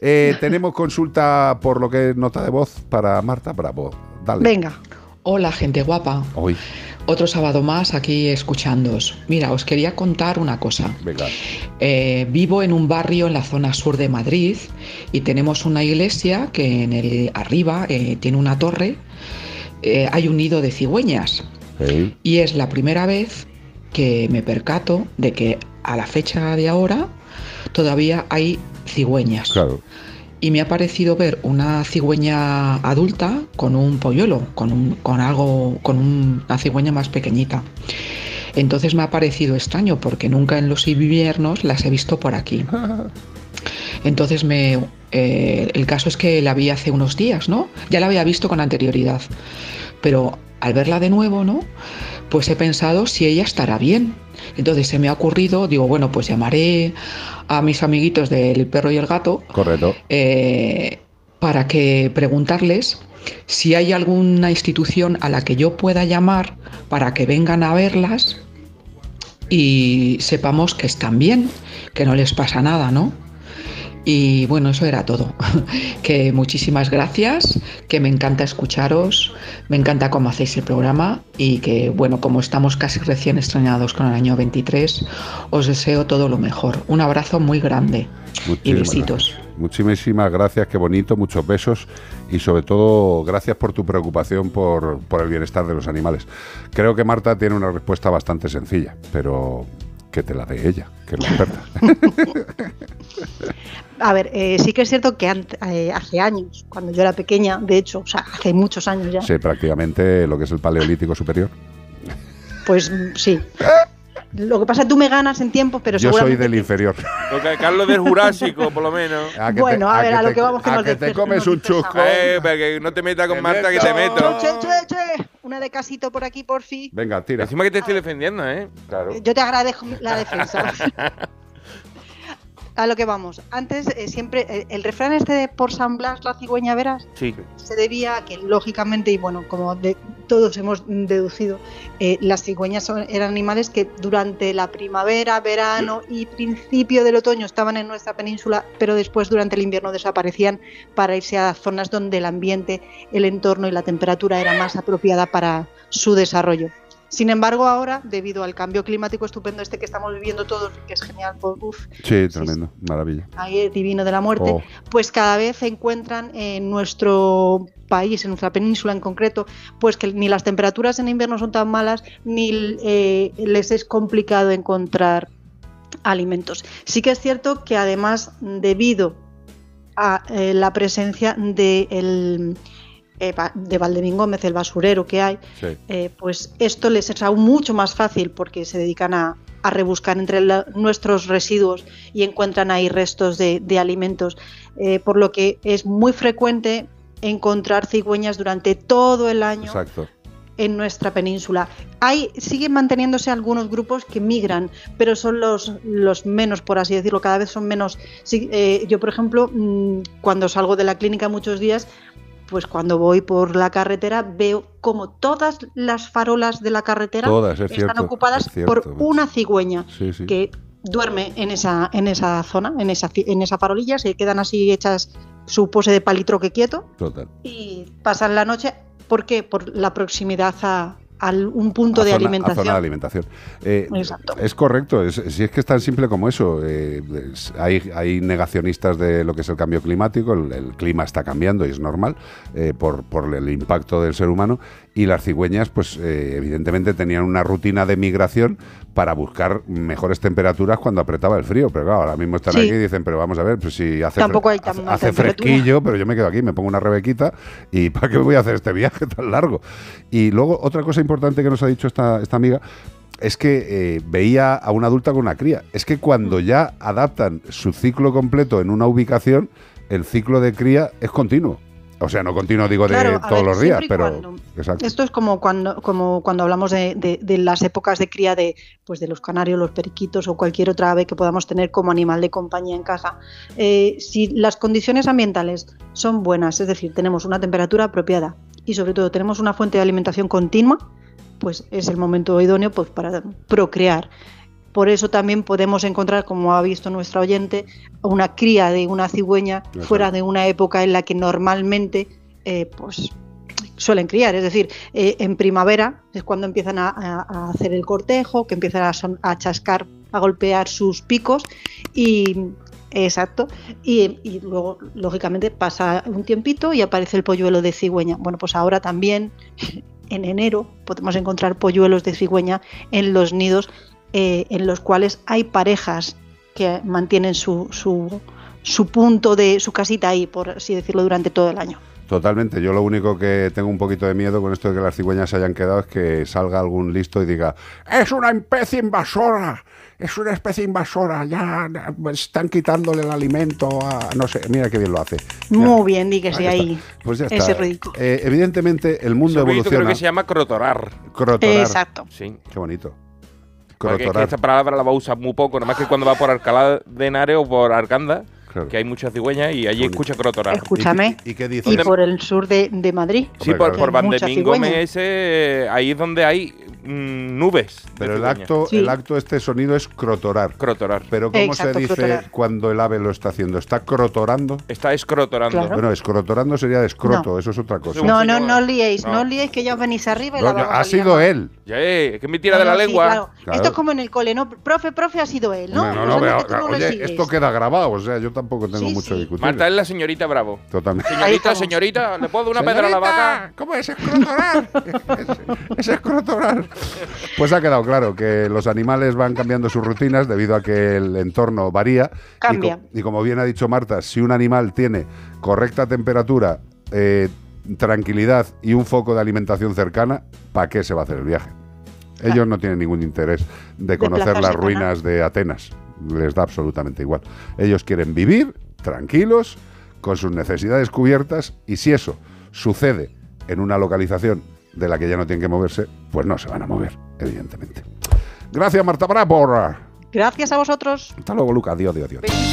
Eh, tenemos consulta por lo que es nota de voz para Marta Bravo. Dale. Venga. Hola, gente guapa. Hoy. Otro sábado más aquí escuchándoos. Mira, os quería contar una cosa. Venga. Eh, vivo en un barrio en la zona sur de Madrid y tenemos una iglesia que en el arriba eh, tiene una torre. Eh, hay un nido de cigüeñas y es la primera vez que me percato de que a la fecha de ahora todavía hay cigüeñas. Claro. Y me ha parecido ver una cigüeña adulta con un polluelo, con, un- con algo, con un- una cigüeña más pequeñita. Entonces me ha parecido extraño porque nunca en los inviernos las he visto por aquí. Entonces me, eh, el caso es que la vi hace unos días, ¿no? Ya la había visto con anterioridad, pero al verla de nuevo, ¿no? Pues he pensado si ella estará bien. Entonces se me ha ocurrido, digo, bueno, pues llamaré a mis amiguitos del perro y el gato Correcto. eh, para que preguntarles si hay alguna institución a la que yo pueda llamar para que vengan a verlas y sepamos que están bien, que no les pasa nada, ¿no? Y bueno, eso era todo. que muchísimas gracias, que me encanta escucharos, me encanta cómo hacéis el programa y que bueno, como estamos casi recién estrenados con el año 23, os deseo todo lo mejor. Un abrazo muy grande y besitos. gracias. Muchísimas gracias, qué bonito, muchos besos y sobre todo gracias por tu preocupación por, por el bienestar de los animales. Creo que Marta tiene una respuesta bastante sencilla, pero que te la dé ella, que es la experta. A ver, eh, sí que es cierto que ant- eh, hace años, cuando yo era pequeña, de hecho, o sea, hace muchos años ya, Sí, prácticamente lo que es el paleolítico superior. pues mm, sí. Lo que pasa es que tú me ganas en tiempo, pero Yo soy del inferior. Lo que Carlos del Jurásico, por lo menos. A que Bueno, a ver, a lo que vamos, que a nos que te comes un chusco. Eh, para que no te metas con Te Marta, que te meto. Che, che, che, una de casito por aquí, por fin. Venga, tira. Encima que te estoy defendiendo, ¿eh? Claro. Yo te agradezco la defensa. A lo que vamos. Antes, eh, siempre, eh, el refrán este de por San Blas la cigüeña verás, Sí. se debía a que, lógicamente, y bueno, como de- todos hemos deducido, eh, las cigüeñas son- eran animales que durante la primavera, verano y principio del otoño estaban en nuestra península, pero después durante el invierno desaparecían para irse a zonas donde el ambiente, el entorno y la temperatura era más apropiada para su desarrollo. Sin embargo, ahora, debido al cambio climático estupendo este que estamos viviendo todos, que es genial, pues, uf, Sí, tremendo, maravilla. ahí es divino de la muerte, Oh. pues cada vez se encuentran en nuestro país, en nuestra península en concreto, pues que ni las temperaturas en invierno son tan malas, ni eh, les es complicado encontrar alimentos. Sí que es cierto que además, debido a eh, la presencia de, el, eh, de Valdemín Gómez, el basurero que hay, Sí. eh, pues esto les es aún mucho más fácil porque se dedican a, a rebuscar entre la- nuestros residuos y encuentran ahí restos de, de alimentos, eh, por lo que es muy frecuente encontrar cigüeñas durante todo el año Exacto. en nuestra península. Hay, siguen manteniéndose algunos grupos que migran, pero son los, los menos, por así decirlo, cada vez son menos. Sí, eh, yo, por ejemplo, mm, cuando salgo de la clínica muchos días, pues cuando voy por la carretera veo como todas las farolas de la carretera Todas, es están cierto, ocupadas es cierto, por una cigüeña Sí, sí. que duerme en esa, en esa zona, en esa, en esa farolilla, se quedan así hechas su pose de palitroque quieto Total. y pasan la noche. ¿Por qué? Por la proximidad a, a un punto A de zona- a alimentación. zona de alimentación. Eh, Exacto. Es correcto, es, si es que es tan simple como eso. eh, es- hay, hay negacionistas de lo que es el cambio climático, el, el clima está cambiando y es normal eh, por, por el impacto del ser humano. Y las cigüeñas, pues evidentemente tenían una rutina de migración para buscar mejores temperaturas cuando apretaba el frío. Pero claro, ahora mismo están Sí. aquí y dicen, pero vamos a ver, pues si hace, Tampoco hay hace, hace fresquillo, pero yo me quedo aquí, me pongo una rebequita y ¿para qué voy a hacer este viaje tan largo? Y luego otra cosa importante que nos ha dicho esta, esta amiga es que eh, veía a una adulta con una cría. Es que cuando ya adaptan su ciclo completo en una ubicación, el ciclo de cría es continuo. O sea, no continuo digo de Claro, todos ver, los días, pero... Exacto. Esto es como cuando, como cuando hablamos de, de- de las épocas de cría de, pues de los canarios, los periquitos o cualquier otra ave que podamos tener como animal de compañía en casa. Eh, si las condiciones ambientales son buenas, es decir, tenemos una temperatura apropiada y sobre todo tenemos una fuente de alimentación continua, pues es el momento idóneo pues, para procrear. Por eso también podemos encontrar, como ha visto nuestra oyente, una cría de una cigüeña fuera de una época en la que normalmente eh, pues, suelen criar. Es decir, eh, en primavera es cuando empiezan a, a- a hacer el cortejo, que empiezan a, son- a chascar, a golpear sus picos y... Exacto. Y, y luego, lógicamente, pasa un tiempito y aparece el polluelo de cigüeña. Bueno, pues ahora también, en enero, podemos encontrar polluelos de cigüeña en los nidos eh, en los cuales hay parejas que mantienen su, su, su punto de su casita ahí, por así decirlo, durante todo el año. Totalmente. Yo lo único que tengo un poquito de miedo con esto de que las cigüeñas se hayan quedado es que salga algún listo y diga es una especie invasora, es una especie invasora, ya ya, están quitándole el alimento a... No sé, mira qué bien lo hace. Ya. Muy bien, dígase Ahí ahí. está. Pues ya ese está. Eh, evidentemente el mundo Ese ruidito creo evoluciona. que se llama crotorar. Crotorar. Exacto. Sí. Qué bonito. Porque es que Crotorar. esta palabra la va a usar muy poco, nada más que cuando va por Alcalá de Henares o por Arganda, Claro. que hay muchas cigüeñas y allí escucha crotorar. Escúchame. ¿Y, y qué Y dice? por el sur de, de Madrid. Sí, Hombre, por, claro. por Gómez cigüeñas. ese, ahí es donde hay nubes. de Pero el acto, Sí. el acto, este sonido es crotorar. Crotorar. Pero ¿cómo Exacto, se dice crotorar. cuando el ave lo está haciendo? ¿Está crotorando? Está escrotorando. Claro. Bueno, escrotorando sería de escroto, eso es otra cosa. No, no, no. no liéis, No. no liéis que ya os venís arriba y No, la no, vamos a ha sido él. Ya, eh, que me tira de No, la no, sí, lengua. claro. Claro. Esto es como en el cole, ¿no? Profe, profe ha sido él, ¿no? No, no, Pues no, pero, no oye, esto queda grabado, o sea, yo tampoco tengo Sí, mucho discutir. Marta es la señorita Bravo. Totalmente. Señorita, señorita, ¿le puedo dar una pedra a la vaca? ¿Cómo es escrotorar? es, es escrotorar. Pues ha quedado claro que los animales van cambiando sus rutinas debido a que el entorno varía. Y Cambia. co- Y, como bien ha dicho Marta, si un animal tiene correcta temperatura, eh, tranquilidad y un foco de alimentación cercana, ¿para qué se va a hacer el viaje? Ellos no tienen ningún interés de conocer las ruinas de Atenas. Les da absolutamente igual. Ellos quieren vivir tranquilos, con sus necesidades cubiertas, y si eso sucede en una localización de la que ya no tienen que moverse, pues no se van a mover, evidentemente. Gracias, Marta Bravo. Gracias a vosotros. Hasta luego, Luca. Adiós, adiós, adiós.